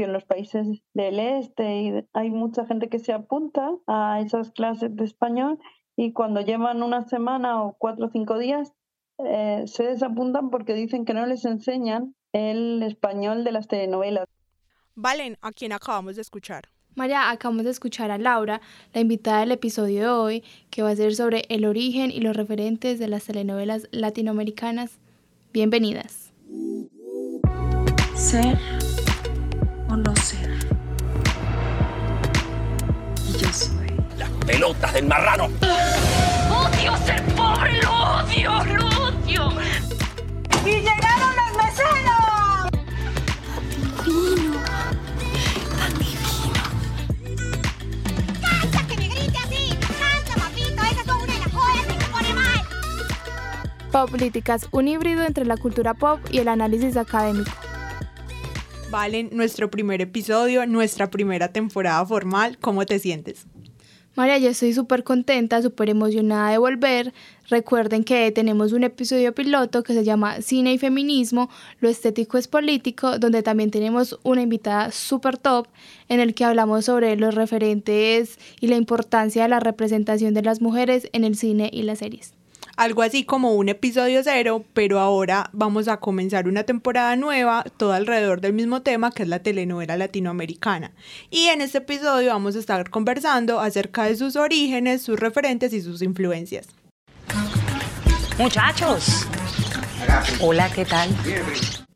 principio en los países del este y hay mucha gente que se apunta a esas clases de español y cuando llevan una semana o cuatro o cinco días eh, se desapuntan porque dicen que no les enseñan el español de las telenovelas. Valen, a quien acabamos de escuchar. María, acabamos de escuchar a Laura, la invitada del episodio de hoy, que va a ser sobre el origen y los referentes de las telenovelas latinoamericanas. Bienvenidas. Ser o no ser. Y yo soy. Las pelotas del marrano. ¡Odio ser pobre! ¡Lo odio! ¡Lo odio! ¡Y llegaron los meseros! Divino. Tan divino. ¡Canta que me grite así! ¡Canta, papito! Esa es una de las joyas que me pone mal. Políticas, un híbrido entre la cultura pop y el análisis académico. Valen, nuestro primer episodio, nuestra primera temporada formal, ¿cómo te sientes? María, yo estoy súper contenta, súper emocionada de volver. Recuerden que tenemos un episodio piloto que se llama Cine y Feminismo, lo estético es político, donde también tenemos una invitada súper top en el que hablamos sobre los referentes y la importancia de la representación de las mujeres en el cine y las series algo así como un episodio cero, pero ahora vamos a comenzar una temporada nueva, todo alrededor del mismo tema que es la telenovela latinoamericana. Y en este episodio vamos a estar conversando acerca de sus orígenes, sus referentes y sus influencias. Muchachos, hola, ¿qué tal?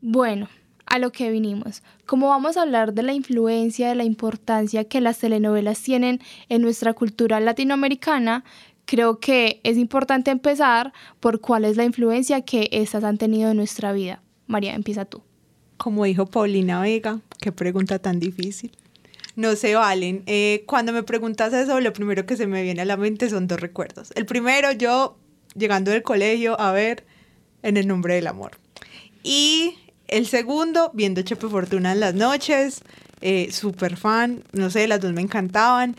Bueno, a lo que vinimos. Como vamos a hablar de la influencia, de la importancia que las telenovelas tienen en nuestra cultura latinoamericana, creo que es importante empezar por cuál es la influencia que estas han tenido en nuestra vida. María, empieza tú. Como dijo Paulina Vega, qué pregunta tan difícil. No se valen. Eh, cuando me preguntas eso, lo primero que se me viene a la mente son dos recuerdos. El primero, yo llegando del colegio a ver En el nombre del amor. Y el segundo, viendo Chepe Fortuna en las noches, eh, súper fan, no sé, las dos me encantaban.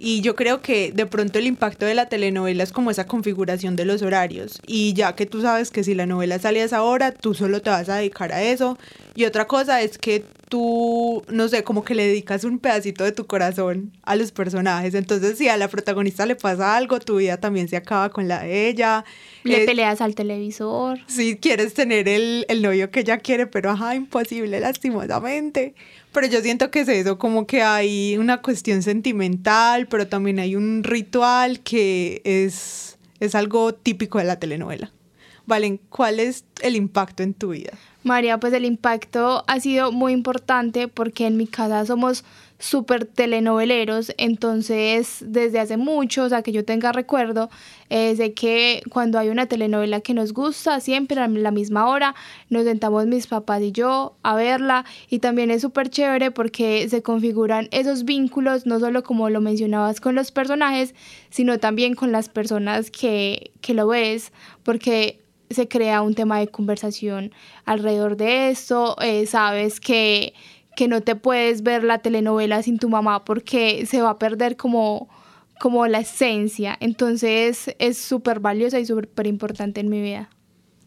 Y yo creo que de pronto el impacto de la telenovela es como esa configuración de los horarios. Y ya que tú sabes que si la novela sale a esa hora, tú solo te vas a dedicar a eso. Y otra cosa es que tú, no sé, como que le dedicas un pedacito de tu corazón a los personajes. Entonces, si a la protagonista le pasa algo, tu vida también se acaba con la de ella. Le peleas al televisor. Si quieres tener el, el novio que ella quiere, pero ajá, imposible, lastimosamente. Pero yo siento que es eso, como que hay una cuestión sentimental, pero también hay un ritual que es, es algo típico de la telenovela. Valen, ¿cuál es el impacto en tu vida? María, pues el impacto ha sido muy importante porque en mi casa somos súper telenoveleros, entonces desde hace mucho, o sea que yo tenga recuerdo, es de que cuando hay una telenovela que nos gusta, siempre a la misma hora, nos sentamos mis papás y yo a verla y también es súper chévere porque se configuran esos vínculos, no solo como lo mencionabas con los personajes, sino también con las personas que, que lo ves, porque se crea un tema de conversación alrededor de esto, eh, sabes que, que no te puedes ver la telenovela sin tu mamá porque se va a perder como, como la esencia, entonces es súper valiosa y súper importante en mi vida.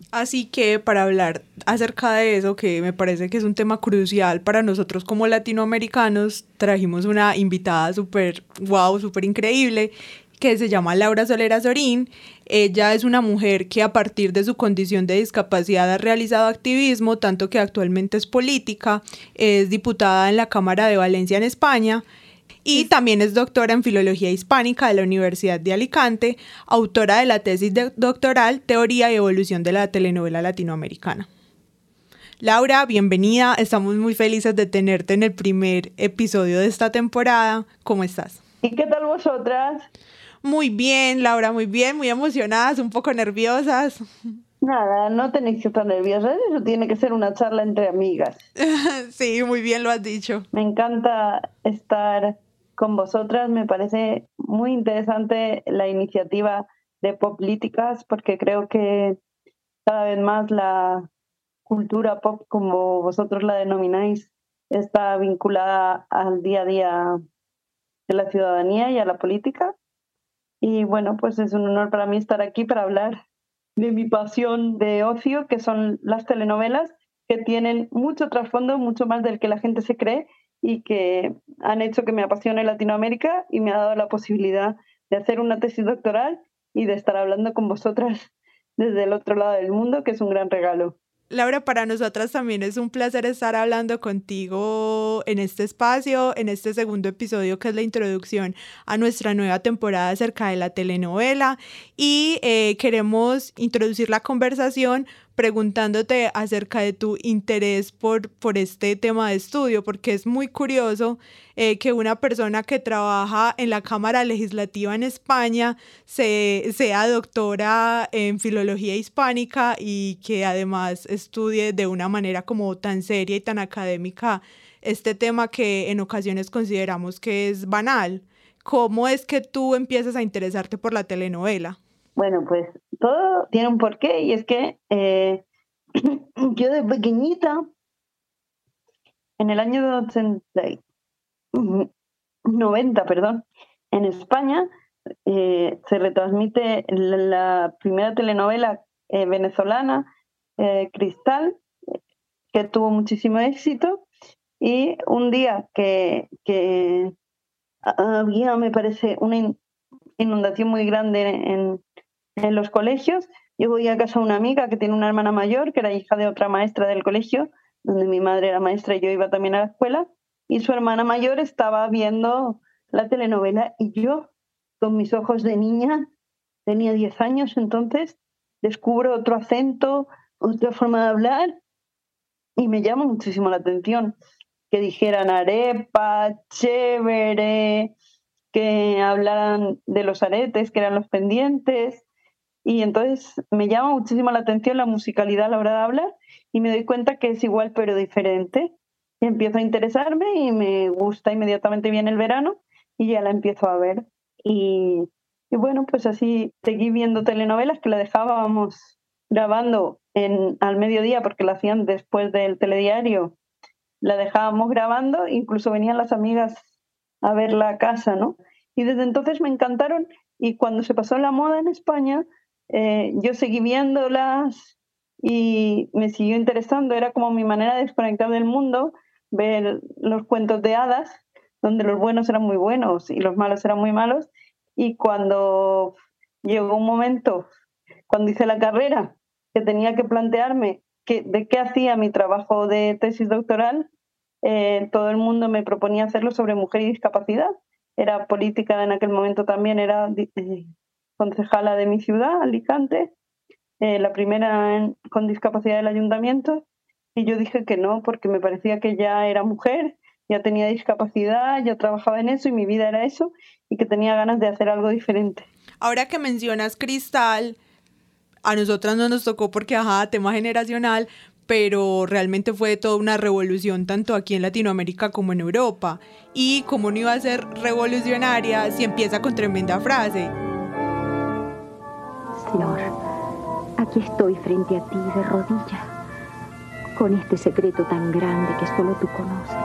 Así que para hablar acerca de eso, que me parece que es un tema crucial para nosotros como latinoamericanos, trajimos una invitada súper wow, súper increíble que se llama Laura Solera Sorín. Ella es una mujer que a partir de su condición de discapacidad ha realizado activismo, tanto que actualmente es política, es diputada en la Cámara de Valencia en España y también es doctora en Filología Hispánica de la Universidad de Alicante, autora de la tesis doctoral Teoría y Evolución de la Telenovela Latinoamericana. Laura, bienvenida, estamos muy felices de tenerte en el primer episodio de esta temporada. ¿Cómo estás? ¿Y qué tal vosotras? Muy bien, Laura, muy bien, muy emocionadas, un poco nerviosas. Nada, no tenéis que estar nerviosas, eso tiene que ser una charla entre amigas. sí, muy bien lo has dicho. Me encanta estar con vosotras, me parece muy interesante la iniciativa de Poplíticas porque creo que cada vez más la cultura pop, como vosotros la denomináis, está vinculada al día a día de la ciudadanía y a la política. Y bueno, pues es un honor para mí estar aquí para hablar de mi pasión de ocio, que son las telenovelas, que tienen mucho trasfondo, mucho más del que la gente se cree, y que han hecho que me apasione Latinoamérica y me ha dado la posibilidad de hacer una tesis doctoral y de estar hablando con vosotras desde el otro lado del mundo, que es un gran regalo. Laura, para nosotras también es un placer estar hablando contigo en este espacio, en este segundo episodio que es la introducción a nuestra nueva temporada acerca de la telenovela. Y eh, queremos introducir la conversación preguntándote acerca de tu interés por, por este tema de estudio, porque es muy curioso eh, que una persona que trabaja en la Cámara Legislativa en España se, sea doctora en filología hispánica y que además estudie de una manera como tan seria y tan académica este tema que en ocasiones consideramos que es banal. ¿Cómo es que tú empiezas a interesarte por la telenovela? Bueno, pues todo tiene un porqué y es que eh, yo de pequeñita, en el año 90, perdón, en España eh, se retransmite la, primera telenovela eh, venezolana, Cristal, que tuvo muchísimo éxito. Y un día que, que había, me parece, una inundación muy grande en, en los colegios. Yo voy a casa de una amiga que tiene una hermana mayor, que era hija de otra maestra del colegio, donde mi madre era maestra y yo iba también a la escuela, y su hermana mayor estaba viendo la telenovela y yo, con mis ojos de niña, tenía 10 años entonces, descubro otro acento, otra forma de hablar y me llama muchísimo la atención que dijeran arepa, chévere, que hablaran de los aretes, que eran los pendientes, y entonces me llama muchísimo la atención la musicalidad a la hora de hablar y me doy cuenta que es igual pero diferente. Y empiezo a interesarme y me gusta inmediatamente bien el verano y ya la empiezo a ver. Y, y bueno, pues así seguí viendo telenovelas que la dejábamos grabando en, al mediodía porque la hacían después del telediario. La dejábamos grabando, incluso venían las amigas a ver la casa, ¿no? Y desde entonces me encantaron y cuando se pasó la moda en España, eh, yo seguí viéndolas y me siguió interesando. Era como mi manera de desconectar del mundo, ver los cuentos de hadas, donde los buenos eran muy buenos y los malos eran muy malos. Y cuando llegó un momento, cuando hice la carrera, que tenía que plantearme que, de qué hacía mi trabajo de tesis doctoral, eh, todo el mundo me proponía hacerlo sobre mujer y discapacidad. Era política en aquel momento también, era eh, concejala de mi ciudad, Alicante, eh, la primera con discapacidad del ayuntamiento, y yo dije que no, porque me parecía que ya era mujer, ya tenía discapacidad, ya trabajaba en eso y mi vida era eso, y que tenía ganas de hacer algo diferente. Ahora que mencionas Cristal, a nosotras no nos tocó porque, ajá, tema generacional, pero realmente fue toda una revolución tanto aquí en Latinoamérica como en Europa. Y como no iba a ser revolucionaria si empieza con tremenda frase, Flor, aquí estoy frente a ti de rodillas, con este secreto tan grande que solo tú conoces.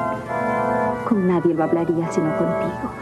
Con nadie lo hablaría sino contigo.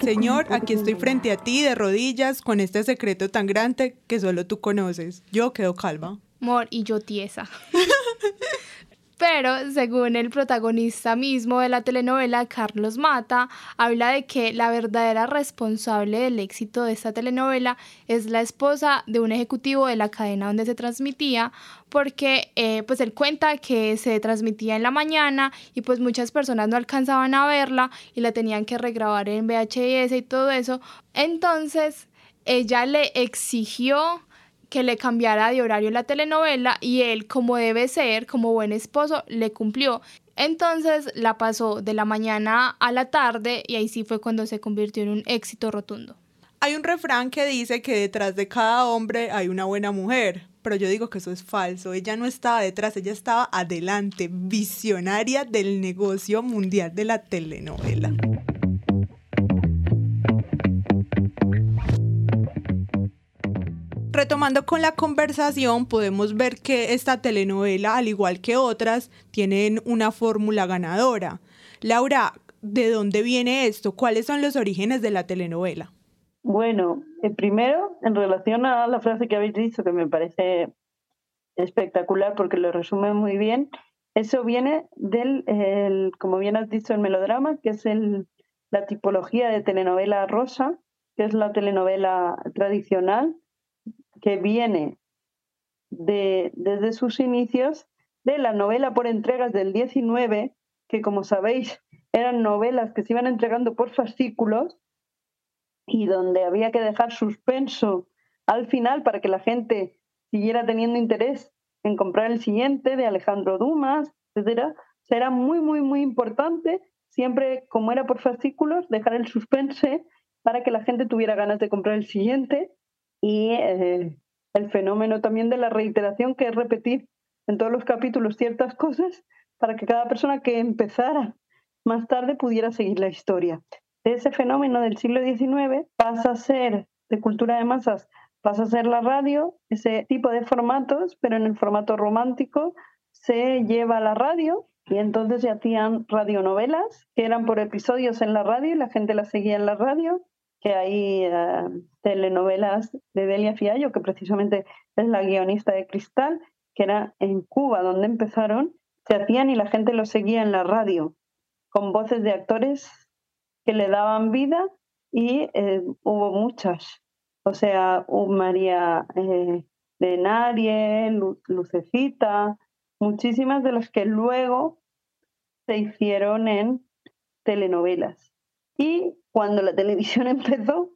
Señor, aquí estoy frente a ti de rodillas con este secreto tan grande que solo tú conoces. Yo quedo calva. Mor, y yo tiesa. Pero según el protagonista mismo de la telenovela, Carlos Mata, habla de que la verdadera responsable del éxito de esta telenovela es la esposa de un ejecutivo de la cadena donde se transmitía, porque eh, pues él cuenta que se transmitía en la mañana y pues muchas personas no alcanzaban a verla y la tenían que regrabar en VHS y todo eso. Entonces ella le exigió que le cambiara de horario la telenovela y él, como debe ser, como buen esposo, le cumplió. Entonces la pasó de la mañana a la tarde y ahí sí fue cuando se convirtió en un éxito rotundo. Hay un refrán que dice que detrás de cada hombre hay una buena mujer, pero yo digo que eso es falso. Ella no estaba detrás, ella estaba adelante, visionaria del negocio mundial de la telenovela. Retomando con la conversación, podemos ver que esta telenovela, al igual que otras, tienen una fórmula ganadora. Laura, ¿de dónde viene esto? ¿Cuáles son los orígenes de la telenovela? Bueno, el primero, en relación a la frase que habéis dicho, que me parece espectacular porque lo resume muy bien, Eso viene del, el, como bien has dicho, el melodrama, que es el, la tipología de telenovela rosa, que es la telenovela tradicional, que viene de, desde sus inicios de la novela por entregas del 19, que como sabéis eran novelas que se iban entregando por fascículos y donde había que dejar suspenso al final para que la gente siguiera teniendo interés en comprar el siguiente de Alejandro Dumas, etcétera. era muy, muy, muy importante, siempre como era por fascículos, dejar el suspense para que la gente tuviera ganas de comprar el siguiente y eh, el fenómeno también de la reiteración, que es repetir en todos los capítulos ciertas cosas para que cada persona que empezara más tarde pudiera seguir la historia. ese fenómeno del siglo XIX pasa a ser de cultura de masas pasa a ser la radio, ese tipo de formatos, pero en el formato romántico se lleva a la radio y entonces se hacían radionovelas que eran por episodios en la radio y la gente las seguía en la radio, que hay eh, telenovelas de Delia Fiallo, que precisamente es la guionista de Cristal, que era en Cuba donde empezaron, se hacían y la gente los seguía en la radio, con voces de actores que le daban vida y eh, hubo muchas o sea, María eh, de Narie, Lucecita, muchísimas de las que luego se hicieron en telenovelas. Y cuando la televisión empezó,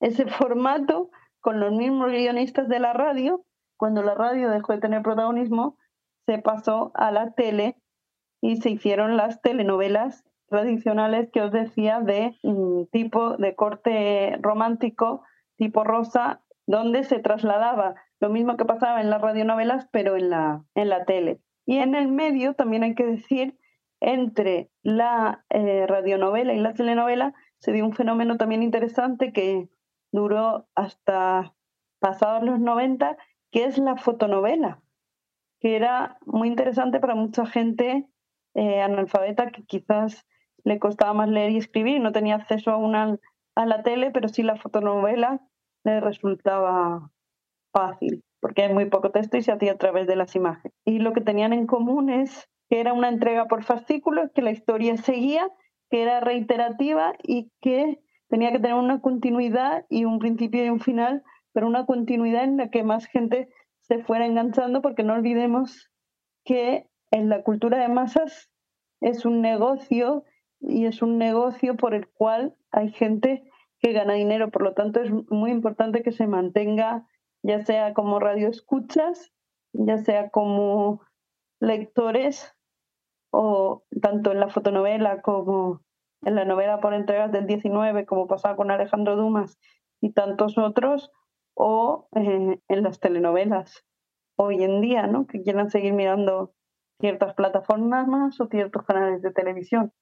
ese formato, con los mismos guionistas de la radio, cuando la radio dejó de tener protagonismo, se pasó a la tele y se hicieron las telenovelas tradicionales que os decía de mm, tipo de corte romántico tipo rosa, donde se trasladaba lo mismo que pasaba en las radionovelas, pero en la, en la tele. Y en el medio, también hay que decir, entre la eh, radionovela y la telenovela, se dio un fenómeno también interesante que duró hasta pasados los 90, que es la fotonovela, que era muy interesante para mucha gente eh, analfabeta que quizás le costaba más leer y escribir, no tenía acceso a una a la tele, pero sí la fotonovela le resultaba fácil, porque hay muy poco texto y se hacía a través de las imágenes. Y lo que tenían en común es que era una entrega por fascículos, que la historia seguía, que era reiterativa y que tenía que tener una continuidad y un principio y un final, pero una continuidad en la que más gente se fuera enganchando, porque no olvidemos que en la cultura de masas es un negocio y es un negocio por el cual hay gente que gana dinero. Por lo tanto, es muy importante que se mantenga, ya sea como radio escuchas, ya sea como lectores, o tanto en la fotonovela como en la novela por entregas del 19, como pasaba con Alejandro Dumas y tantos otros, o eh, en las telenovelas hoy en día, ¿no? que quieran seguir mirando ciertas plataformas o ciertos canales de televisión.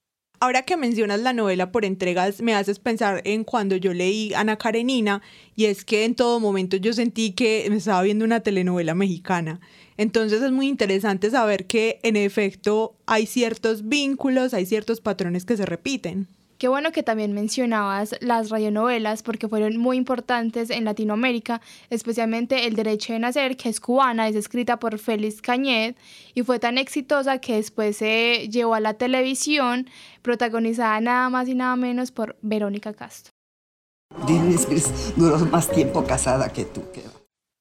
Ahora que mencionas la novela por entregas, me haces pensar en cuando yo leí Ana Karenina y es que en todo momento yo sentí que me estaba viendo una telenovela mexicana. Entonces es muy interesante saber que en efecto hay ciertos vínculos, hay ciertos patrones que se repiten. Qué bueno que también mencionabas las radionovelas porque fueron muy importantes en Latinoamérica, especialmente El Derecho de Nacer, que es cubana, es escrita por Félix Cañet y fue tan exitosa que después se llevó a la televisión, protagonizada nada más y nada menos por Verónica Castro. Duró más tiempo casada que tú.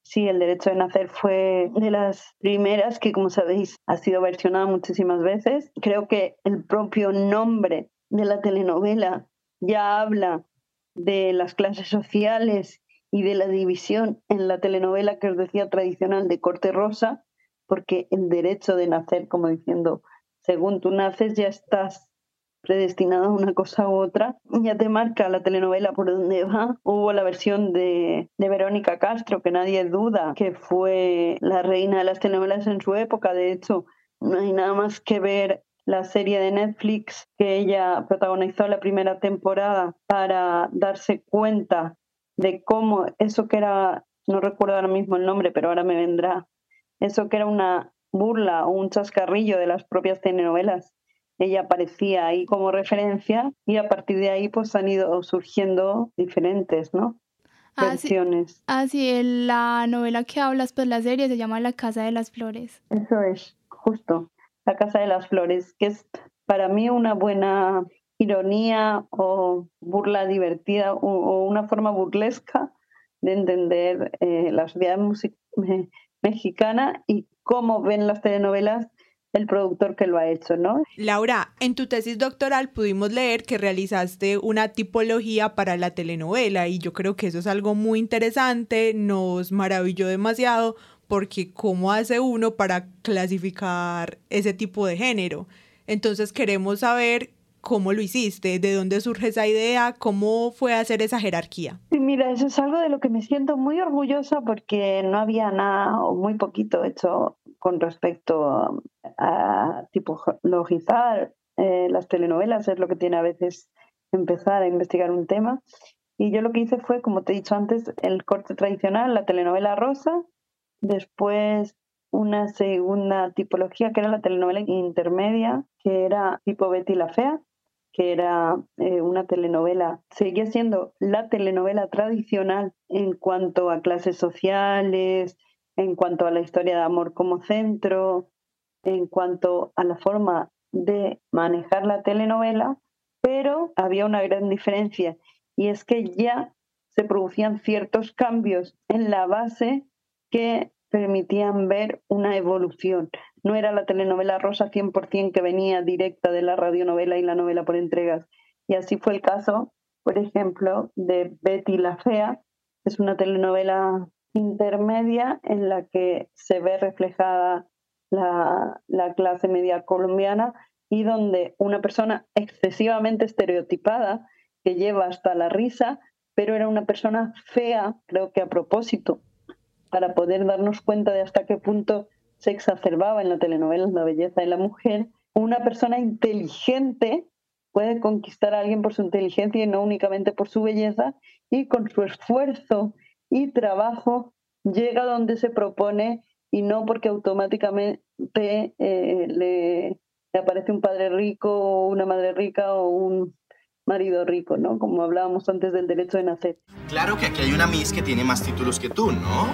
Sí, El Derecho de Nacer fue de las primeras que, como sabéis, ha sido versionada muchísimas veces. Creo que el propio nombre de la telenovela ya habla de las clases sociales y de la división en la telenovela que os decía tradicional de corte rosa, porque el derecho de nacer, como diciendo, según tú naces ya estás predestinado a una cosa u otra, ya te marca la telenovela por donde va. Hubo la versión de, de Verónica Castro, que nadie duda que fue la reina de las telenovelas en su época, de hecho, no hay nada más que ver la serie de Netflix que ella protagonizó la primera temporada para darse cuenta de cómo eso que era, no recuerdo ahora mismo el nombre, pero ahora me vendrá, eso que era una burla o un chascarrillo de las propias telenovelas. Ella aparecía ahí como referencia y a partir de ahí pues han ido surgiendo diferentes, ¿no? Ah, Versiones. Ah, sí, la novela que hablas, pues la serie se llama La Casa de las Flores. Eso es, justo. La Casa de las Flores, que es para mí una buena ironía o burla divertida o, una forma burlesca de entender eh, la sociedad mexicana y cómo ven las telenovelas el productor que lo ha hecho, ¿no? Laura, en tu tesis doctoral pudimos leer que realizaste una tipología para la telenovela y yo creo que eso es algo muy interesante, nos maravilló demasiado porque cómo hace uno para clasificar ese tipo de género. Entonces queremos saber cómo lo hiciste, de dónde surge esa idea, cómo fue hacer esa jerarquía. Sí, mira, eso es algo de lo que me siento muy orgullosa porque no había nada o muy poquito hecho con respecto a tipologizar eh, las telenovelas, es lo que tiene a veces empezar a investigar un tema. Y yo lo que hice fue, como te he dicho antes, el corte tradicional, la telenovela rosa, después una segunda tipología que era la telenovela intermedia, que era tipo Betty la Fea, que era eh, una telenovela, seguía siendo la telenovela tradicional en cuanto a clases sociales, en cuanto a la historia de amor como centro, en cuanto a la forma de manejar la telenovela, pero había una gran diferencia y es que ya se producían ciertos cambios en la base que permitían ver una evolución. No era la telenovela rosa 100% que venía directa de la radionovela y la novela por entregas. Y así fue el caso, por ejemplo, de Betty la Fea. Es una telenovela intermedia en la que se ve reflejada la, la clase media colombiana y donde una persona excesivamente estereotipada, que lleva hasta la risa, pero era una persona fea, creo que a propósito, para poder darnos cuenta de hasta qué punto se exacerbaba en la telenovela la belleza de la mujer, una persona inteligente puede conquistar a alguien por su inteligencia y no únicamente por su belleza, y con su esfuerzo y trabajo llega donde se propone y no porque automáticamente eh, le, le, aparece un padre rico o una madre rica o un marido rico, ¿no? Como hablábamos antes del derecho de nacer. Claro que aquí hay una Miss que tiene más títulos que tú, ¿no?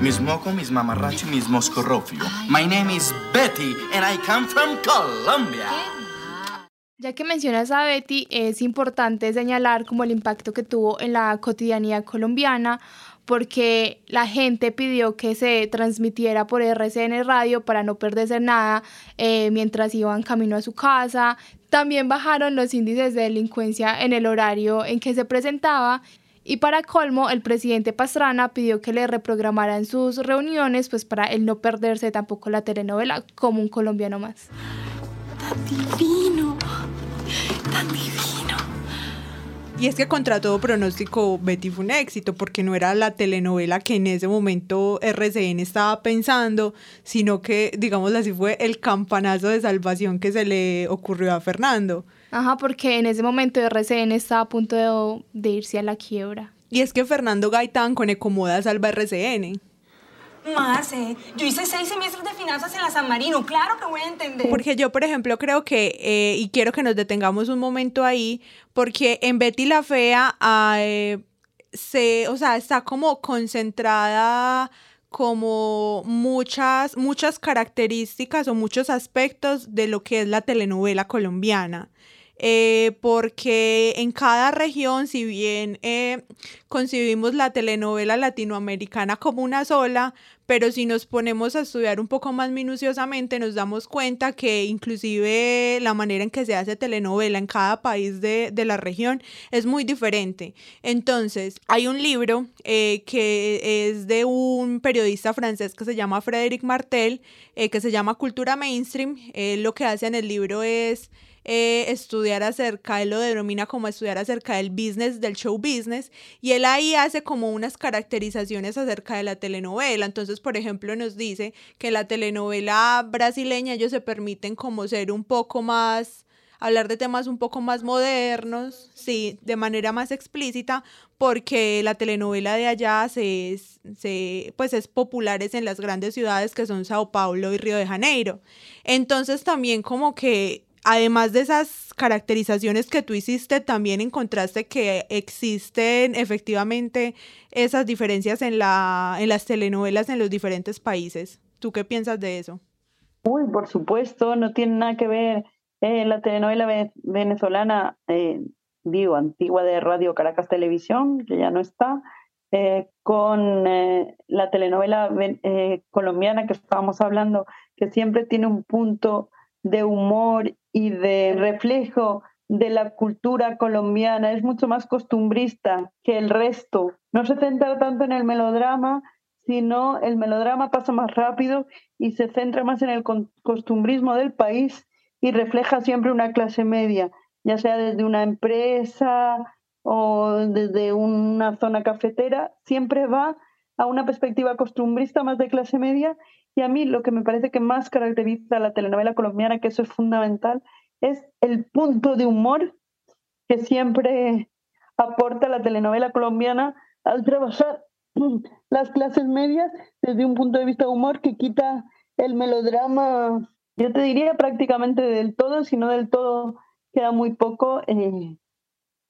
Miss Moco, Miss Mamarracho y Miss Moscorrofio. My name is Betty and I come from Colombia. Ya que mencionas a Betty, es importante señalar como el impacto que tuvo en la cotidianidad colombiana, porque la gente pidió que se transmitiera por RCN Radio para no perderse nada eh, mientras iban camino a su casa. También bajaron los índices de delincuencia en el horario en que se presentaba y para colmo, el presidente Pastrana pidió que le reprogramaran sus reuniones, pues para él no perderse tampoco la telenovela como un colombiano más. Y es que contra todo pronóstico Betty fue un éxito porque no era la telenovela que en ese momento RCN estaba pensando, sino que, digamos así, fue el campanazo de salvación que se le ocurrió a Fernando. Ajá, porque en ese momento RCN estaba a punto de, irse a la quiebra. Y es que Fernando Gaitán con Ecomoda salva RCN. Más, eh. Yo hice seis semestres de finanzas en la San Marino, claro que voy a entender. Porque yo, por ejemplo, creo que, eh, y quiero que nos detengamos un momento ahí, porque en Betty la Fea, se, o sea, está como concentrada como muchas, muchas características o muchos aspectos de lo que es la telenovela colombiana. Eh, porque en cada región, si bien eh, concibimos la telenovela latinoamericana como una sola, pero si nos ponemos a estudiar un poco más minuciosamente, nos damos cuenta que inclusive la manera en que se hace telenovela en cada país de, la región es muy diferente. Entonces, hay un libro eh, que es de un periodista francés que se llama Frédéric Martel, que se llama Cultura Mainstream. lo que hace en el libro es eh, estudiar acerca, él lo denomina como estudiar acerca del business, del show business, y él ahí hace como unas caracterizaciones acerca de la telenovela. Entonces, por ejemplo, nos dice que la telenovela brasileña ellos se permiten como ser un poco más hablar de temas un poco más modernos, sí, de manera más explícita, porque la telenovela de allá se, se, pues es popular en las grandes ciudades que son Sao Paulo y Río de Janeiro. Entonces también como que además de esas caracterizaciones que tú hiciste, también encontraste que existen efectivamente esas diferencias en, la, en las telenovelas en los diferentes países. ¿Tú qué piensas de eso? Uy, por supuesto, no tiene nada que ver eh, la telenovela venezolana, eh, digo, antigua de Radio Caracas Televisión, que ya no está, eh, con la telenovela colombiana que estábamos hablando, que siempre tiene un punto de humor y de reflejo de la cultura colombiana, es mucho más costumbrista que el resto. No se centra tanto en el melodrama, sino el melodrama pasa más rápido y se centra más en el costumbrismo del país y refleja siempre una clase media, ya sea desde una empresa o desde una zona cafetera, siempre va a una perspectiva costumbrista más de clase media y a mí lo que me parece que más caracteriza a la telenovela colombiana, que eso es fundamental, es el punto de humor que siempre aporta la telenovela colombiana al trabajar las clases medias desde un punto de vista humor que quita el melodrama, yo te diría prácticamente del todo, si no del todo queda muy poco, eh,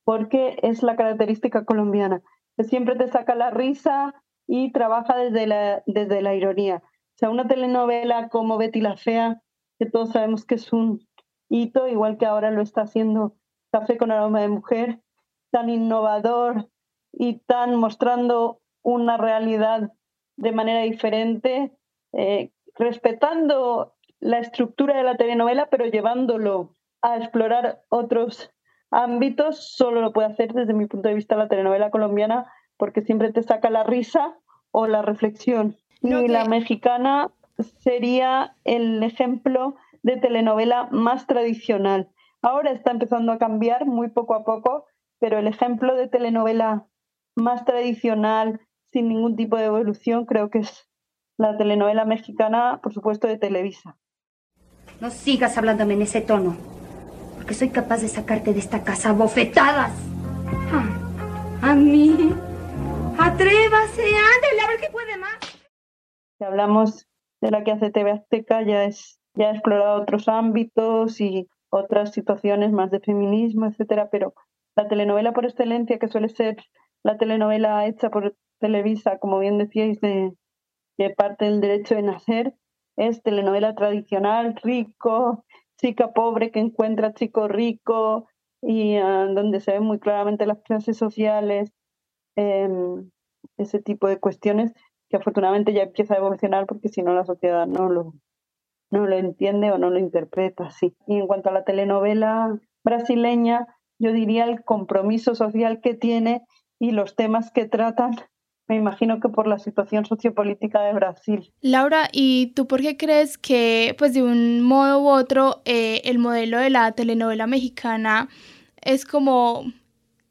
porque es la característica colombiana, que siempre te saca la risa y trabaja desde la, desde la ironía. Sea, una telenovela como Betty la Fea, que todos sabemos que es un hito, igual que ahora lo está haciendo Café con aroma de mujer, tan innovador y tan mostrando una realidad de manera diferente, eh, respetando la estructura de la telenovela, pero llevándolo a explorar otros ámbitos, solo lo puede hacer desde mi punto de vista la telenovela colombiana, porque siempre te saca la risa o la reflexión. Y la mexicana sería el ejemplo de telenovela más tradicional. Ahora está empezando a cambiar muy poco a poco, pero el ejemplo de telenovela más tradicional, sin ningún tipo de evolución, creo que es la telenovela mexicana, por supuesto, de Televisa. No sigas hablándome en ese tono, porque soy capaz de sacarte de esta casa bofetadas. Ah, a mí. Atrévase, ándale, a ver qué puede más. Si hablamos de la que hace TV Azteca, ya, es, ya ha explorado otros ámbitos y otras situaciones más de feminismo, etcétera, pero la telenovela por excelencia, que suele ser la telenovela hecha por Televisa, como bien decíais, de, que parte del derecho de nacer, es telenovela tradicional, rico, chica pobre que encuentra chico rico y ah, donde se ven muy claramente las clases sociales, em, ese tipo de cuestiones que afortunadamente ya empieza a evolucionar porque si no la sociedad no lo, no lo entiende o no lo interpreta así. Y en cuanto a la telenovela brasileña, yo diría el compromiso social que tiene y los temas que tratan me imagino que por la situación sociopolítica de Brasil. Laura, ¿y tú por qué crees que, pues de un modo u otro, eh, el modelo de la telenovela mexicana es como,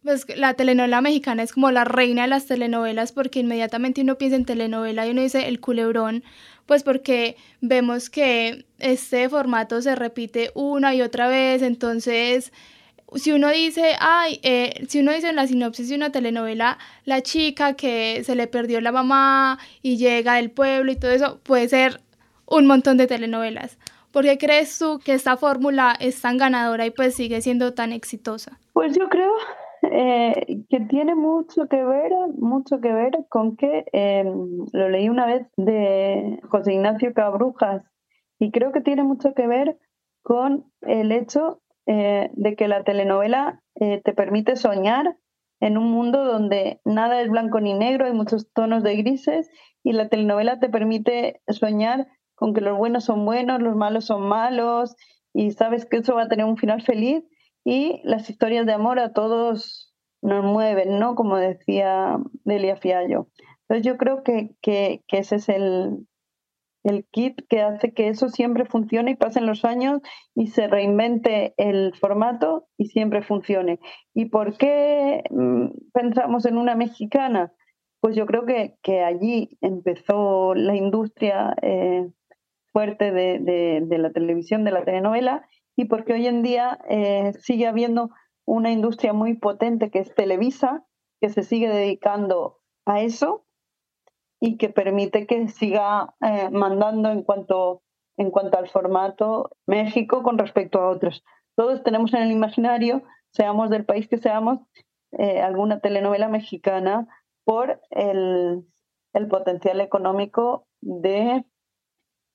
pues la telenovela mexicana es como la reina de las telenovelas porque inmediatamente uno piensa en telenovela y uno dice el culebrón, pues porque vemos que este formato se repite una y otra vez, entonces si uno dice, ay, eh, si uno dice en la sinopsis de una telenovela, la chica que se le perdió la mamá y llega del pueblo y todo eso, puede ser un montón de telenovelas. ¿Por qué crees tú que esta fórmula es tan ganadora y pues sigue siendo tan exitosa? Pues yo creo eh, que tiene mucho que ver, mucho que ver con que em, lo leí una vez de José Ignacio Cabrujas y creo que tiene mucho que ver con el hecho eh, de que la telenovela eh, te permite soñar en un mundo donde nada es blanco ni negro, hay muchos tonos de grises y la telenovela te permite soñar con que los buenos son buenos, los malos son malos y sabes que eso va a tener un final feliz y las historias de amor a todos nos mueven, ¿no? Como decía Delia Fiallo. Entonces yo creo que, que ese es el, el kit que hace que eso siempre funcione y pasen los años y se reinvente el formato y siempre funcione. ¿Y por qué mm, pensamos en una mexicana? Pues yo creo que, que allí empezó la industria eh, fuerte de, de, la televisión, de la telenovela, y porque hoy en día eh, sigue habiendo una industria muy potente que es Televisa, que se sigue dedicando a eso y que permite que siga eh, mandando en cuanto, en cuanto al formato México con respecto a otros. Todos tenemos en el imaginario, seamos del país que seamos, eh, alguna telenovela mexicana por el, el potencial económico de,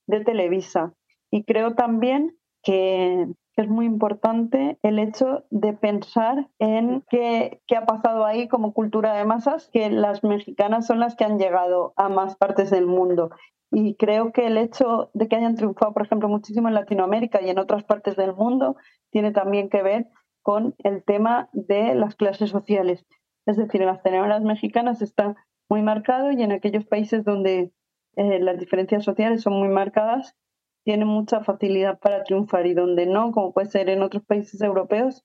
de Televisa. Y creo también que, es muy importante el hecho de pensar en qué, qué, ha pasado ahí como cultura de masas, que las mexicanas son las que han llegado a más partes del mundo. Y creo que el hecho de que hayan triunfado, por ejemplo, muchísimo en Latinoamérica y en otras partes del mundo, tiene también que ver con el tema de las clases sociales. Es decir, en las telenovelas mexicanas está muy marcado y en aquellos países donde eh, las diferencias sociales son muy marcadas, tiene mucha facilidad para triunfar y donde no, como puede ser en otros países europeos,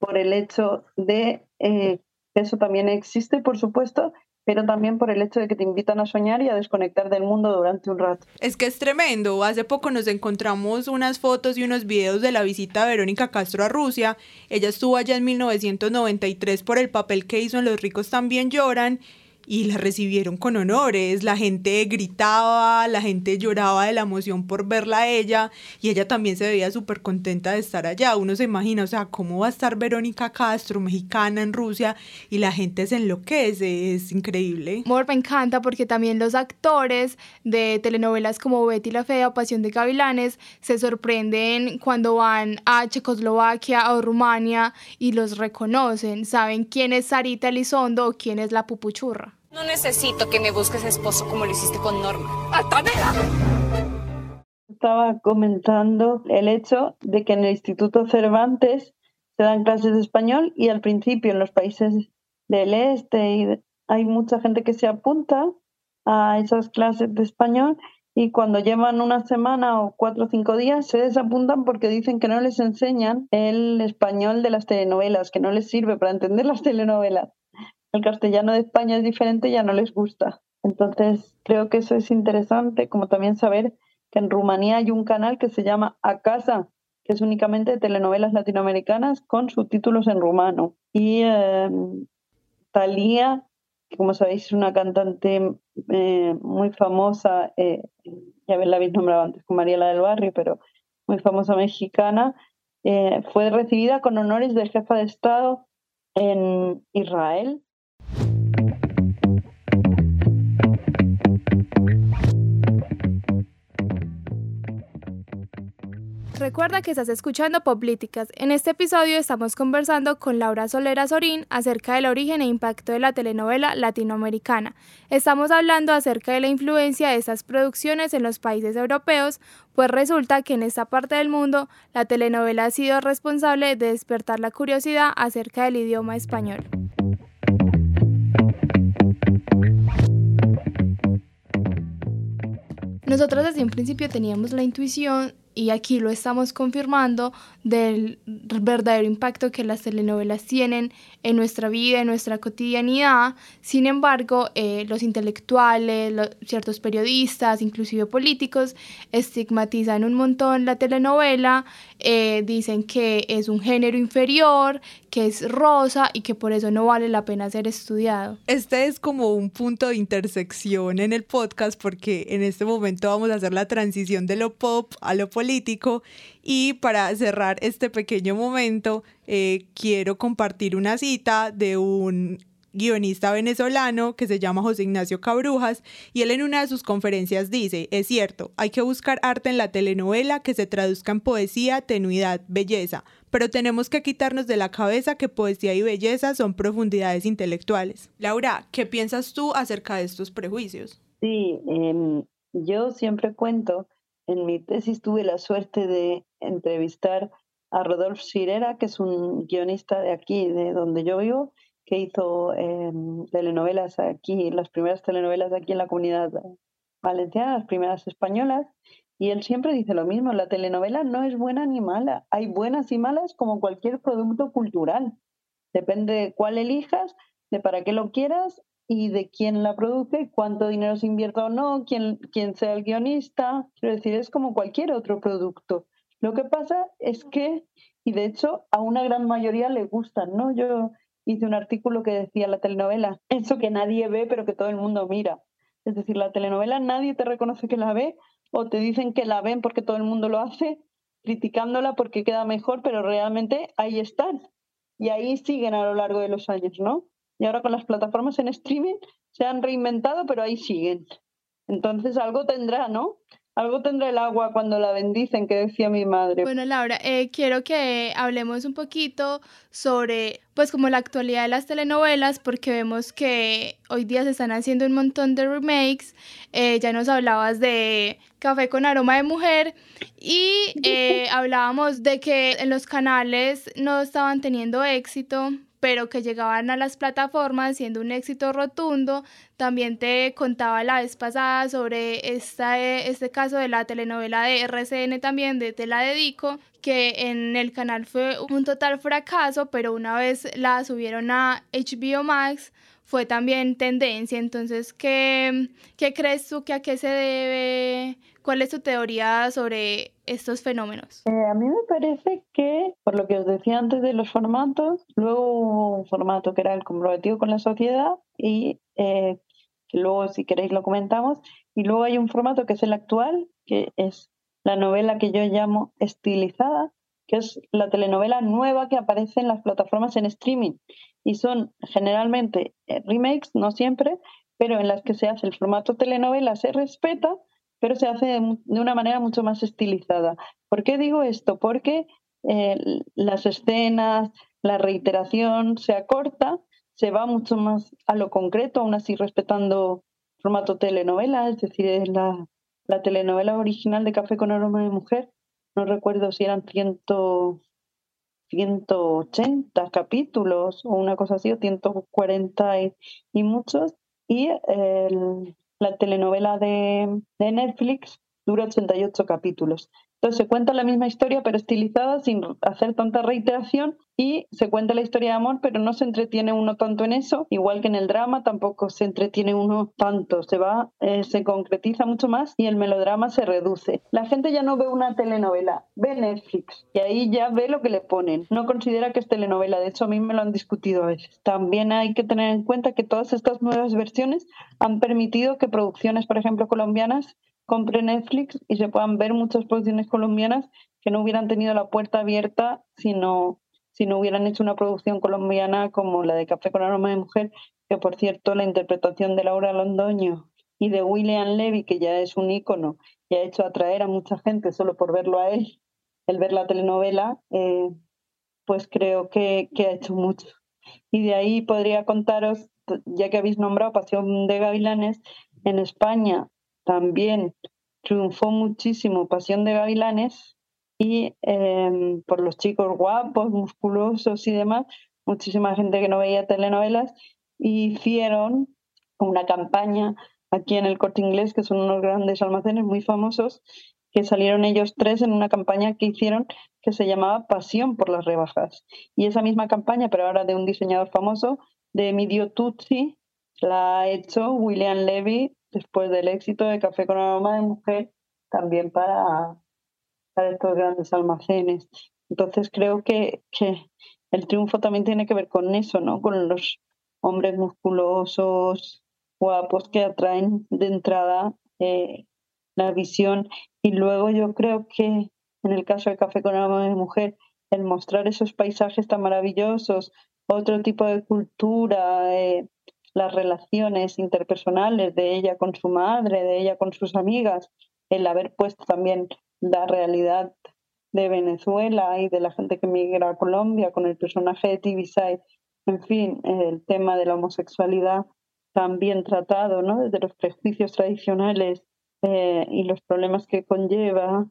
por el hecho de eh, eso también existe, por supuesto, pero también por el hecho de que te invitan a soñar y a desconectar del mundo durante un rato. Es que es tremendo. Hace poco nos encontramos unas fotos y unos videos de la visita de Verónica Castro a Rusia. Ella estuvo allá en 1993 por el papel que hizo en Los ricos también lloran y la recibieron con honores, la gente gritaba, la gente lloraba de la emoción por verla a ella y ella también se veía súper contenta de estar allá. Uno se imagina, o sea, cómo va a estar Verónica Castro, mexicana en Rusia y la gente se enloquece, es increíble. Amor, me encanta porque también los actores de telenovelas como Betty la Fea o Pasión de Gavilanes se sorprenden cuando van a Checoslovaquia o Rumania y los reconocen, saben quién es Sarita Elizondo o quién es la pupuchurra. No necesito que me busques esposo como lo hiciste con Norma. ¡Altanera! Estaba comentando el hecho de que en el Instituto Cervantes se dan clases de español y al principio en los países del este hay mucha gente que se apunta a esas clases de español y cuando llevan una semana o cuatro o cinco días se desapuntan porque dicen que no les enseñan el español de las telenovelas, que no les sirve para entender las telenovelas el castellano de España es diferente, ya no les gusta. Entonces, creo que eso es interesante, como también saber que en Rumanía hay un canal que se llama A Casa, que es únicamente de telenovelas latinoamericanas con subtítulos en rumano. Y eh, Thalía, que como sabéis es una cantante eh, muy famosa, eh, ya la habéis nombrado antes con Mariela del Barrio, pero muy famosa mexicana, eh, fue recibida con honores de jefa de Estado en Israel Recuerda que estás escuchando Políticas. En este episodio estamos conversando con Laura Solera Sorín acerca del origen e impacto de la telenovela latinoamericana. Estamos hablando acerca de la influencia de estas producciones en los países europeos, pues resulta que en esta parte del mundo la telenovela ha sido responsable de despertar la curiosidad acerca del idioma español. Nosotros desde un principio teníamos la intuición y aquí lo estamos confirmando del verdadero impacto que las telenovelas tienen en nuestra vida, en nuestra cotidianidad. Sin embargo, eh, los intelectuales, ciertos periodistas, inclusive políticos, estigmatizan un montón la telenovela, eh, dicen que es un género inferior, que es rosa y que por eso no vale la pena ser estudiado. Este es como un punto de intersección en el podcast porque en este momento vamos a hacer la transición de lo pop a lo político y para cerrar este pequeño momento eh, quiero compartir una cita de un guionista venezolano que se llama José Ignacio Cabrujas, y él en una de sus conferencias dice, es cierto, hay que buscar arte en la telenovela que se traduzca en poesía, tenuidad, belleza, pero tenemos que quitarnos de la cabeza que poesía y belleza son profundidades intelectuales. Laura, ¿qué piensas tú acerca de estos prejuicios? Sí, em, yo siempre cuento, en mi tesis tuve la suerte de entrevistar a Rodolfo Sirera, que es un guionista de aquí, de donde yo vivo, que hizo em, telenovelas aquí, las primeras telenovelas aquí en la comunidad valenciana, las primeras españolas, y él siempre dice lo mismo, la telenovela no es buena ni mala, hay buenas y malas como cualquier producto cultural. Depende de cuál elijas, de para qué lo quieras y de quién la produce, cuánto dinero se invierta o no, quién, quién sea el guionista. Quiero decir, es como cualquier otro producto. Lo que pasa es que, y de hecho a una gran mayoría le gustan, ¿no? Yo hice un artículo que decía la telenovela, eso que nadie ve pero que todo el mundo mira. Es decir, la telenovela nadie te reconoce que la ve o te dicen que la ven porque todo el mundo lo hace, criticándola porque queda mejor, pero realmente ahí están. Y ahí siguen a lo largo de los años, ¿no? Y ahora con las plataformas en streaming se han reinventado, pero ahí siguen. Entonces algo tendrá, ¿no? Algo tendrá el agua cuando la bendicen, que decía mi madre. Bueno, Laura, eh, quiero que hablemos un poquito sobre, pues, como la actualidad de las telenovelas, porque vemos que hoy día se están haciendo un montón de remakes. Eh, ya nos hablabas de Café con aroma de mujer y eh, hablábamos de que en los canales no estaban teniendo éxito pero que llegaban a las plataformas siendo un éxito rotundo. También te contaba la vez pasada sobre esta, este caso de la telenovela de RCN también, de Te la dedico, que en el canal fue un total fracaso, pero una vez la subieron a HBO Max, fue también tendencia. Entonces, ¿qué, qué crees tú que a qué se debe? ¿Cuál es tu teoría sobre estos fenómenos? Eh, a mí me parece que, por lo que os decía antes de los formatos, luego hubo un formato que era el comprometido con la sociedad y eh, luego, si queréis, lo comentamos. Y luego hay un formato que es el actual, que es la novela que yo llamo estilizada, que es la telenovela nueva que aparece en las plataformas en streaming. Y son generalmente eh, remakes, no siempre, pero en las que se hace el formato telenovela, se respeta, pero se hace de una manera mucho más estilizada. ¿Por qué digo esto? Porque eh, las escenas, la reiteración se acorta, se va mucho más a lo concreto, aún así respetando formato telenovela, es decir, la, la telenovela original de Café con aroma de mujer, no recuerdo si eran ciento, 180 capítulos o una cosa así, o 140 y, y muchos, y el, la telenovela de, de Netflix dura 88 capítulos. Entonces se cuenta la misma historia pero estilizada sin hacer tanta reiteración y se cuenta la historia de amor pero no se entretiene uno tanto en eso, igual que en el drama tampoco se entretiene uno tanto, se va, eh, se concretiza mucho más y el melodrama se reduce. La gente ya no ve una telenovela, ve Netflix y ahí ya ve lo que le ponen. No considera que es telenovela, de hecho a mí me lo han discutido a veces. También hay que tener en cuenta que todas estas nuevas versiones han permitido que producciones, por ejemplo, colombianas compre Netflix y se puedan ver muchas producciones colombianas que no hubieran tenido la puerta abierta si no, si no hubieran hecho una producción colombiana como la de Café con aroma de mujer, que por cierto la interpretación de Laura Londoño y de William Levy, que ya es un ícono y ha hecho atraer a mucha gente solo por verlo a él, el ver la telenovela, eh, pues creo que, que ha hecho mucho. Y de ahí podría contaros, ya que habéis nombrado Pasión de Gavilanes, en España también triunfó muchísimo Pasión de Gavilanes y em, por los chicos guapos, musculosos y demás, muchísima gente que no veía telenovelas, hicieron una campaña aquí en el Corte Inglés, que son unos grandes almacenes muy famosos, que salieron ellos tres en una campaña que hicieron que se llamaba Pasión por las rebajas. Y esa misma campaña, pero ahora de un diseñador famoso, de Emilio Tucci, la ha hecho William Levy después del éxito de Café con aroma de mujer, también para, para estos grandes almacenes. Entonces creo que, que el triunfo también tiene que ver con eso, ¿no? Con los hombres musculosos, guapos que atraen de entrada eh, la visión. Y luego yo creo que en el caso de Café con aroma de mujer, el mostrar esos paisajes tan maravillosos, otro tipo de cultura, eh, las relaciones interpersonales de ella con su madre, de ella con sus amigas, el haber puesto también la realidad de Venezuela y de la gente que migra a Colombia con el personaje de Tibisay, en fin, el tema de la homosexualidad también tratado, ¿no? Desde los prejuicios tradicionales eh, y los problemas que conlleva,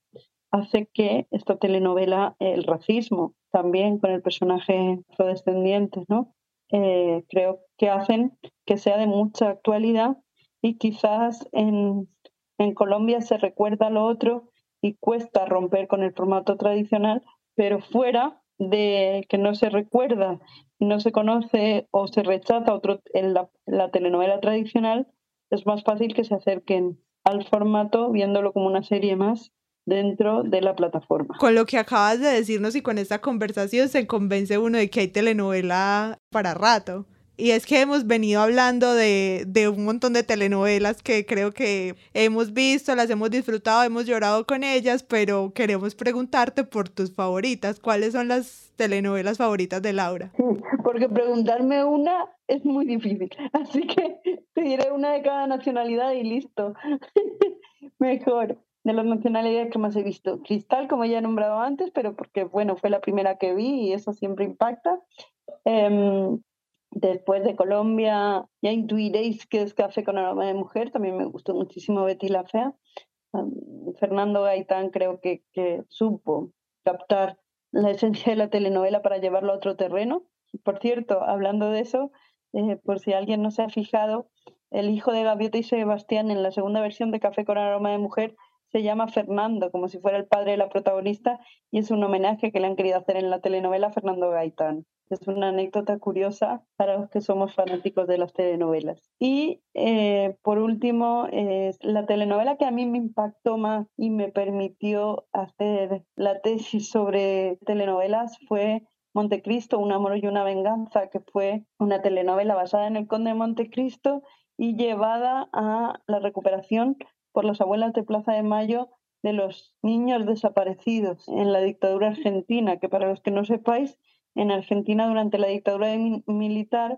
hace que esta telenovela, el racismo, también con el personaje afrodescendiente, ¿no? Eh, creo que hacen que sea de mucha actualidad y quizás en, en Colombia se recuerda lo otro y cuesta romper con el formato tradicional, pero fuera de que no se recuerda no se conoce o se rechaza otro en la, la telenovela tradicional, es más fácil que se acerquen al formato viéndolo como una serie más dentro de la plataforma. Con lo que acabas de decirnos y con esta conversación se convence uno de que hay telenovela para rato. Y es que hemos venido hablando de, de, un montón de telenovelas que creo que hemos visto, las hemos disfrutado, hemos llorado con ellas, pero queremos preguntarte por tus favoritas. ¿Cuáles son las telenovelas favoritas de Laura? Porque preguntarme una es muy difícil. Así que te diré una de cada nacionalidad y listo. Mejor. de las nacionalidades que más he visto. Cristal, como ya he nombrado antes, pero porque, bueno, fue la primera que vi y eso siempre impacta. Em, después de Colombia, ya intuiréis que es Café con aroma de mujer, también me gustó muchísimo Betty la Fea. Fernando Gaitán creo que, supo captar la esencia de la telenovela para llevarlo a otro terreno. Por cierto, hablando de eso, eh, por si alguien no se ha fijado, el hijo de Gaviota y Sebastián en la segunda versión de Café con aroma de mujer se llama Fernando, como si fuera el padre de la protagonista, y es un homenaje que le han querido hacer en la telenovela Fernando Gaitán. Es una anécdota curiosa para los que somos fanáticos de las telenovelas. Y eh, por último, la telenovela que a mí me impactó más y me permitió hacer la tesis sobre telenovelas fue Montecristo, un amor y una venganza, que fue una telenovela basada en el conde de Montecristo y llevada a la recuperación por las abuelas de Plaza de Mayo de los niños desaparecidos en la dictadura argentina, que para los que no sepáis, en Argentina durante la dictadura militar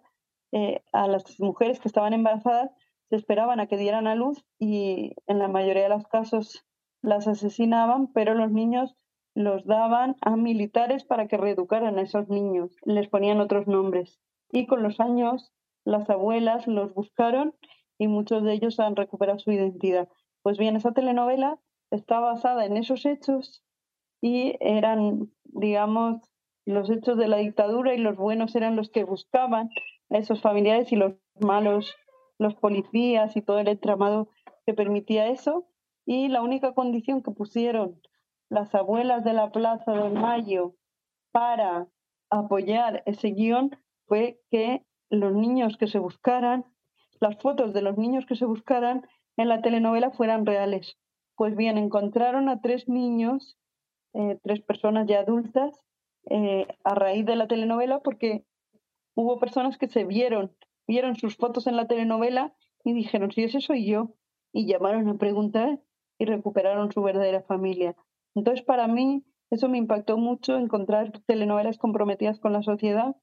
eh, a las mujeres que estaban embarazadas se esperaban a que dieran a luz y en la mayoría de los casos las asesinaban, pero los niños los daban a militares para que reeducaran a esos niños, les ponían otros nombres. Y con los años las abuelas los buscaron y muchos de ellos han recuperado su identidad. Pues bien, esa telenovela está basada en esos hechos y eran, digamos, los hechos de la dictadura y los buenos eran los que buscaban a esos familiares y los malos, los policías y todo el entramado que permitía eso. Y la única condición que pusieron las abuelas de la Plaza de Mayo para apoyar ese guion fue que los niños que se buscaran, las fotos de los niños que se buscaran en la telenovela fueran reales. Pues bien, encontraron a tres niños, eh, tres personas ya adultas, eh, a raíz de la telenovela, porque hubo personas que se vieron, vieron sus fotos en la telenovela y dijeron, si ese soy yo, y llamaron a preguntar y recuperaron su verdadera familia. Entonces, para mí, eso me impactó mucho encontrar telenovelas comprometidas con la sociedad,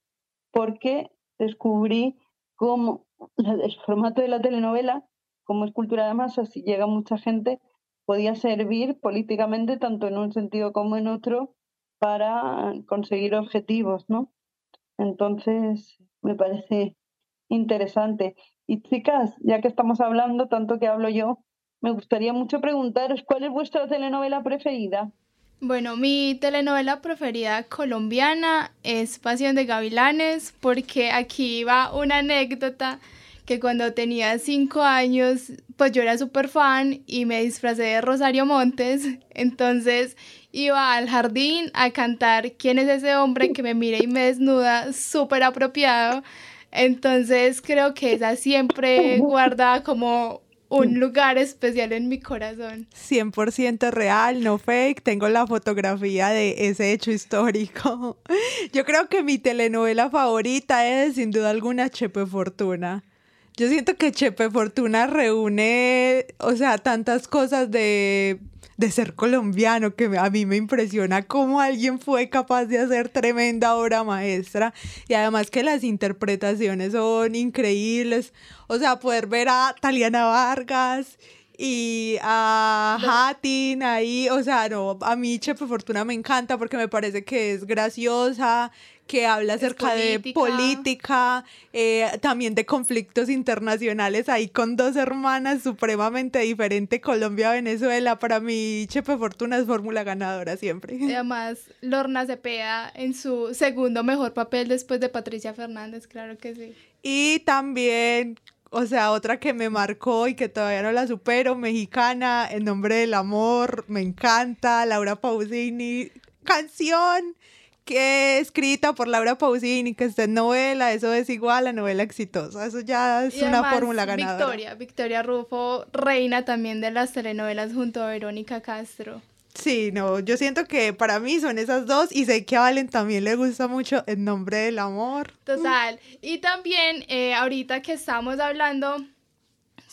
porque descubrí cómo el formato de la telenovela como es cultura de masas si llega mucha gente, podía servir políticamente tanto en un sentido como en otro para conseguir objetivos, ¿no? Entonces, me parece interesante. Y chicas, ya que estamos hablando, tanto que hablo yo, me gustaría mucho preguntaros cuál es vuestra telenovela preferida. Bueno, mi telenovela preferida colombiana es Pasión de Gavilanes, porque aquí va una anécdota que cuando tenía cinco años, pues yo era súper fan y me disfracé de Rosario Montes. Entonces iba al jardín a cantar ¿Quién es ese hombre que me mira y me desnuda? Súper apropiado. Entonces creo que esa siempre guarda como un lugar especial en mi corazón. 100% real, no fake. Tengo la fotografía de ese hecho histórico. Yo creo que mi telenovela favorita es sin duda alguna Chepe Fortuna. Yo siento que Chepe Fortuna reúne, o sea, tantas cosas de, de ser colombiano que a mí me impresiona cómo alguien fue capaz de hacer tremenda obra maestra y además que las interpretaciones son increíbles. O sea, poder ver a Taliana Vargas y a Hatin ahí, o sea, no, a mí Chepe Fortuna me encanta porque me parece que es graciosa, que habla acerca de política, eh, también de conflictos internacionales, ahí con dos hermanas supremamente diferentes, Colombia-Venezuela. Para mí, Chepe Fortuna es fórmula ganadora siempre. Y además, Lorna Cepeda en su segundo mejor papel después de Patricia Fernández, claro que sí. Y también o sea, otra que me marcó y que todavía no la supero, mexicana, En nombre del amor, me encanta, Laura Pausini, canción que escrita por Laura Pausini, que está en novela, eso es igual a novela exitosa, eso ya es una fórmula ganadora. Victoria, Victoria Rufo, reina también de las telenovelas junto a Verónica Castro. Sí, no, yo siento que para mí son esas dos y sé que a Valen también le gusta mucho El nombre del amor. Total, y también eh, ahorita que estamos hablando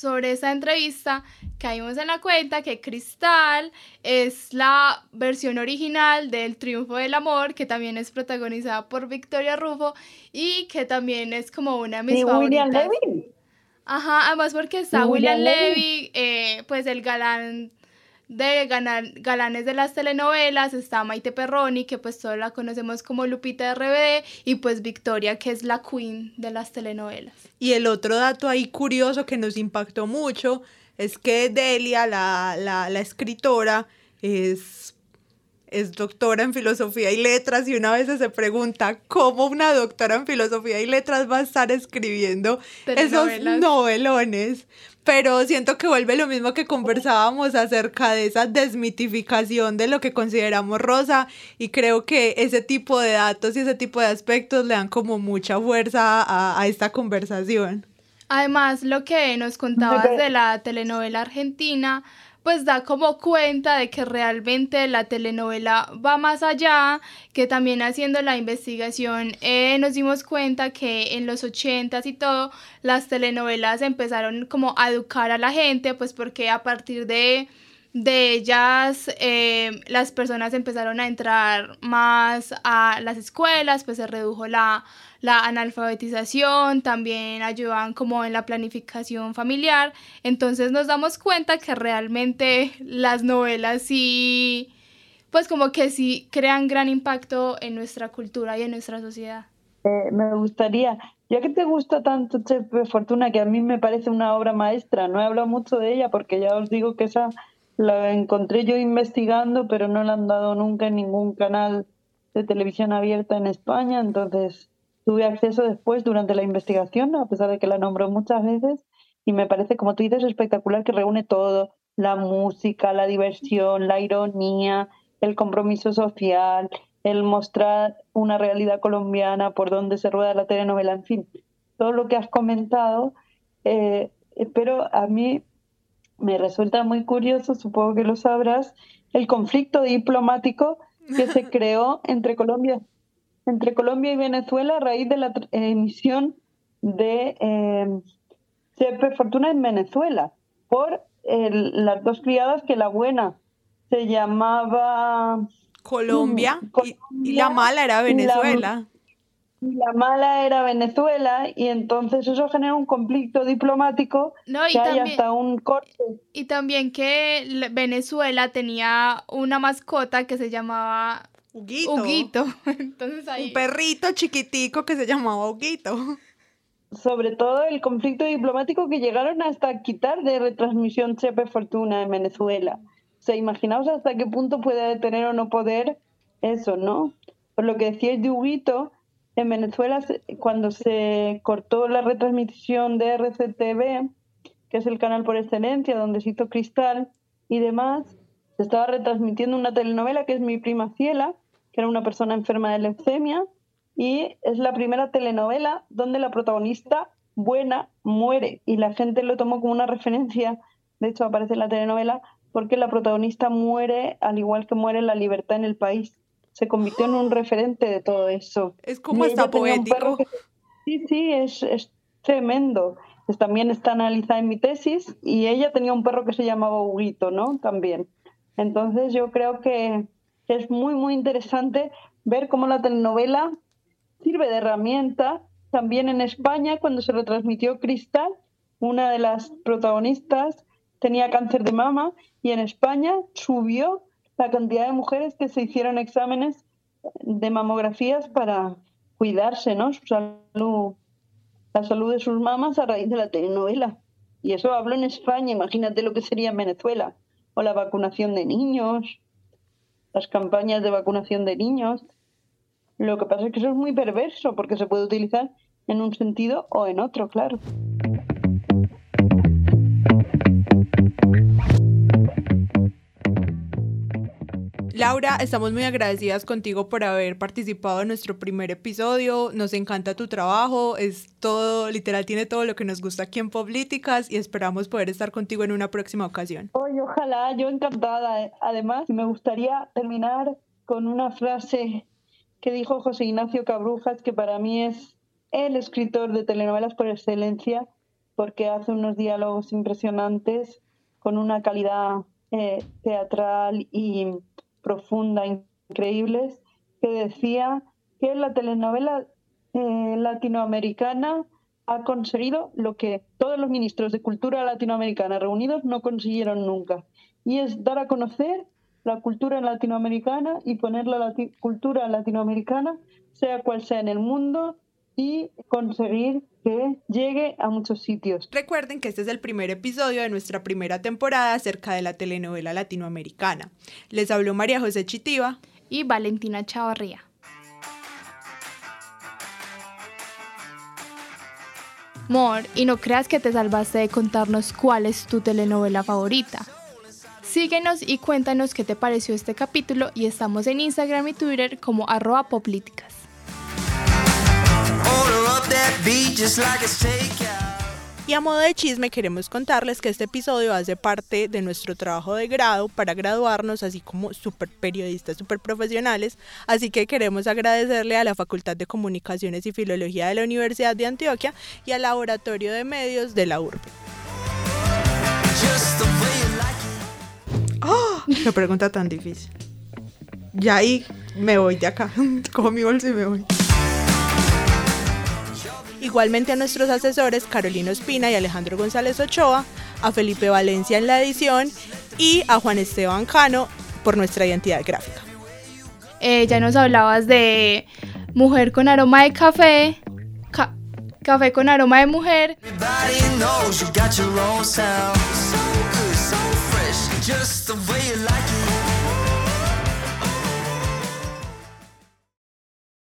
sobre esa entrevista, caímos en la cuenta que Cristal es la versión original del Triunfo del Amor, que también es protagonizada por Victoria Rufo y que también es como una de mis ¿Y William Levy? Ajá, además porque está William, Levy, eh, pues el galán de galanes de las telenovelas está Maite Perroni, que pues todos la conocemos como Lupita de RBD, y pues Victoria, que es la queen de las telenovelas. Y el otro dato ahí curioso que nos impactó mucho es que Delia, la, la, la escritora, es es doctora en filosofía y letras y una vez se pregunta cómo una doctora en filosofía y letras va a estar escribiendo esos novelones. Pero siento que vuelve lo mismo que conversábamos acerca de esa desmitificación de lo que consideramos rosa y creo que ese tipo de datos y ese tipo de aspectos le dan como mucha fuerza a, a esta conversación. Además, lo que nos contabas de la telenovela argentina, pues da como cuenta de que realmente la telenovela va más allá, que también haciendo la investigación eh, nos dimos cuenta que en los ochentas y todo, las telenovelas empezaron como a educar a la gente, pues porque a partir de de ellas eh, las personas empezaron a entrar más a las escuelas, pues se redujo la, la analfabetización, también ayudan como en la planificación familiar. Entonces nos damos cuenta que realmente las novelas sí, pues como que sí crean gran impacto en nuestra cultura y en nuestra sociedad. Eh, me gustaría, ya que te gusta tanto Chepe Fortuna, que a mí me parece una obra maestra, no he hablado mucho de ella porque ya os digo que esa la encontré yo investigando, pero no la han dado nunca en ningún canal de televisión abierta en España, entonces tuve acceso después durante la investigación, a pesar de que la nombró muchas veces, y me parece, como tú dices, espectacular que reúne todo, la música, la diversión, la ironía, el compromiso social, el mostrar una realidad colombiana por donde se rueda la telenovela, en fin, todo lo que has comentado, eh, pero a mí me resulta muy curioso, supongo que lo sabrás, el conflicto diplomático que se creó entre Colombia entre Colombia y Venezuela a raíz de la emisión de eh, Chepe Fortuna en Venezuela por las dos criadas que la buena se llamaba Colombia, y, la mala era Venezuela. Y la, mala era Venezuela y entonces eso genera un conflicto diplomático no, y que hay hasta un corte. Y también que Venezuela tenía una mascota que se llamaba Huguito. Entonces Un perrito chiquitico que se llamaba Huguito. Sobre todo el conflicto diplomático que llegaron hasta quitar de retransmisión Chepe Fortuna en Venezuela. O sea, imaginaos hasta qué punto puede tener o no poder eso, ¿no? Por lo que decíais de Huguito, en Venezuela cuando se cortó la retransmisión de RCTV, que es el canal por excelencia donde se hizo Cristal y demás, se estaba retransmitiendo una telenovela que es Mi prima Ciela, que era una persona enferma de leucemia, y es la primera telenovela donde la protagonista buena muere y la gente lo tomó como una referencia, de hecho aparece en la telenovela, porque la protagonista muere al igual que muere la libertad en el país. Se convirtió en un referente de todo eso. Es como está poético. Sí, sí, es, es tremendo. También está analizada en mi tesis y ella tenía un perro que se llamaba Huguito, ¿no? También. Entonces yo creo que es muy, muy interesante ver cómo la telenovela sirve de herramienta. También en España, cuando se retransmitió Cristal, una de las protagonistas tenía cáncer de mama y en España subió la cantidad de mujeres que se hicieron exámenes de mamografías para cuidarse, ¿no? Su salud, la salud de sus mamas a raíz de la telenovela. Y eso hablo en España, imagínate lo que sería en Venezuela. La vacunación de niños, las campañas de vacunación de niños. Lo que pasa es que eso es muy perverso porque se puede utilizar en un sentido o en otro, claro. Laura, estamos muy agradecidas contigo por haber participado en nuestro primer episodio. Nos encanta tu trabajo, es todo, literal, tiene todo lo que nos gusta aquí en Políticas y esperamos poder estar contigo en una próxima ocasión. Oye, ojalá, yo encantada. Además, me gustaría terminar con una frase que dijo José Ignacio Cabrujas, que para mí es el escritor de telenovelas por excelencia, porque hace unos diálogos impresionantes con una calidad eh, teatral y profunda, increíbles, que decía que la telenovela eh, latinoamericana ha conseguido lo que todos los ministros de cultura latinoamericana reunidos no consiguieron nunca, y es dar a conocer la cultura latinoamericana y poner la cultura latinoamericana, sea cual sea en el mundo, y conseguir que llegue a muchos sitios. Recuerden que este es el primer episodio de nuestra primera temporada acerca de la telenovela latinoamericana. Les habló María José Chitiva y Valentina Chavarría. Mor, y no creas que te salvaste de contarnos cuál es tu telenovela favorita. Síguenos y cuéntanos qué te pareció este capítulo y estamos en Instagram y Twitter como arroba poplíticas. Y a modo de chisme queremos contarles que este episodio hace parte de nuestro trabajo de grado para graduarnos así como super periodistas, super profesionales. Así que queremos agradecerle a la Facultad de Comunicaciones y Filología de la Universidad de Antioquia y al Laboratorio de Medios de la URB. ¡Oh! ¡Qué pregunta tan difícil! Ya ahí me voy de acá. Cojo mi bolsa y me voy. Igualmente a nuestros asesores Carolina Espina y Alejandro González Ochoa, a Felipe Valencia en la edición y a Juan Esteban Cano por nuestra identidad gráfica. Eh, ya nos hablabas de mujer con aroma de café, ca café con aroma de mujer.